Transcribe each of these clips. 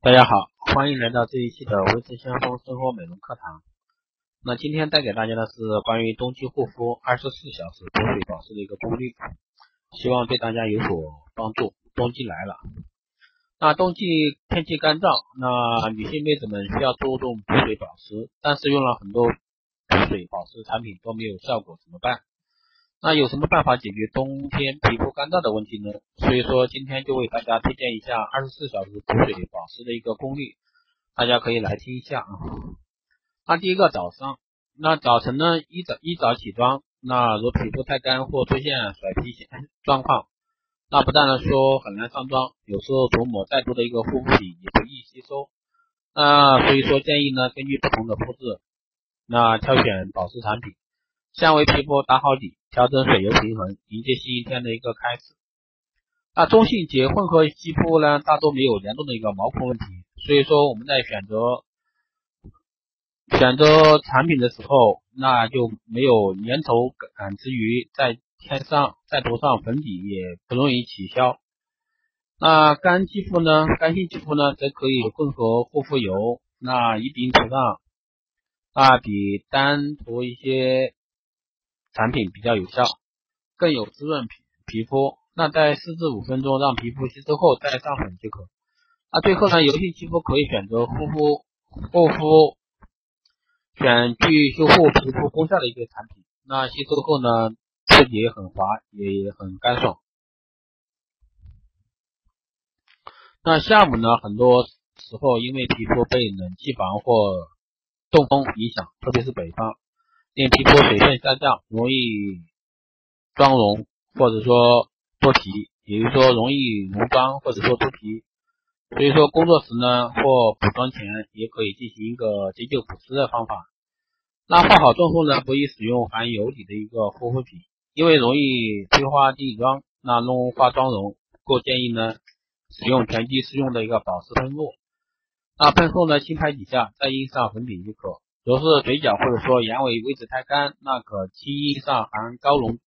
大家好，欢迎来到这一期的维持先锋生活美容课堂。那今天带给大家的是关于冬季护肤二十四小时补水保湿的一个攻略，希望对大家有所帮助。冬季来了，那冬季天气干燥，那女性妹子们需要注重补水保湿，但是用了很多补水保湿产品都没有效果，怎么办？那有什么办法解决冬天皮肤干燥的问题呢？所以说今天就为大家推荐一下二十四小时补水保湿的一个攻略，大家可以来听一下啊。那第一个早上，那早晨呢一早一早起床，那如皮肤太干或出现甩皮状况，那不但呢说很难上妆，有时候涂抹再多的一个护肤品也不易吸收。那所以说建议呢根据不同的肤质，那挑选保湿产品。先为皮肤打好底，调整水油平衡，迎接新一天的一个开始。那中性洁混合肌肤呢，大多没有严重的一个毛孔问题，所以说我们在选择选择产品的时候，那就没有粘稠感之余，再添上再涂上粉底也不容易起效。那干肌肤呢，干性肌肤呢，则可以混合护肤油，那一并涂上，那，比单涂一些。产品比较有效，更有滋润皮皮肤。那在四至五分钟让皮肤吸收后再上粉即可。那最后呢，油性肌肤可以选择护肤护肤，选具修护皮肤功效的一个产品。那吸收后呢，触觉很滑，也很干爽。那下午呢，很多时候因为皮肤被冷气房或冻风影响，特别是北方。令皮肤水分下降，容易妆容或者说脱皮，也就是说容易浓妆或者说脱皮。所以说工作时呢或补妆前也可以进行一个急救补湿的方法。那化好妆后呢，不宜使用含油底的一个护肤品，因为容易催化定妆，那弄化妆容。故建议呢使用全肌适用的一个保湿喷雾。那喷后呢轻拍几下，再印上粉底即可。如果是嘴角或者说眼尾位置太干，那可轻印上含高浓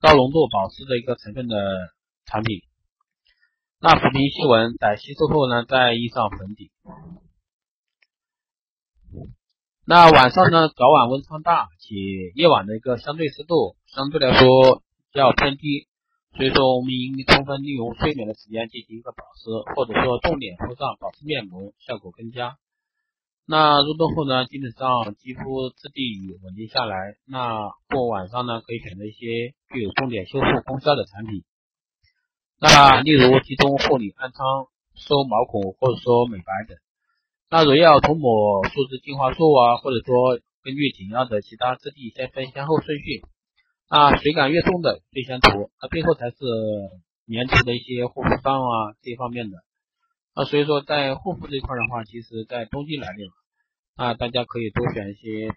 高浓度保湿的一个成分的产品。那抚平细纹，在吸收后呢，再印上粉底。那晚上呢，早晚温差大，且夜晚的一个相对湿度相对来说较偏低，所以说我们应充分利用睡眠的时间进行一个保湿，或者说重点敷上保湿面膜，效果更佳。那入冬后呢，基本上肌肤质地稳定下来。那过晚上呢，可以选择一些具有重点修复功效的产品。那例如集中护理暗疮、收毛孔或者说美白等。那如要涂抹树脂精华素啊，或者说根据紧要的其他质地先分先后顺序。那水感越重的最先涂，那最后才是粘稠的一些护肤霜啊这一方面的。那所以说在护肤这块的话，其实在冬季来临。那，大家可以多选一些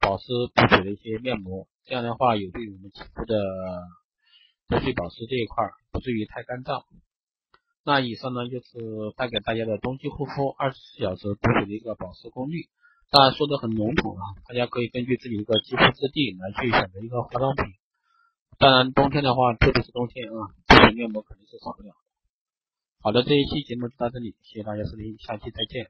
保湿补水的一些面膜，这样的话有利于我们肌肤的补水保湿这一块，不至于太干燥。那以上呢就是带给大家的冬季护肤二十四小时补水的一个保湿攻略，当然说的很笼统啊，大家可以根据自己一个肌肤质地来去选择一个化妆品。当然冬天的话，特别是冬天啊，补水面膜肯定是少不了的。好的，这一期节目就到这里，谢谢大家收听，下期再见。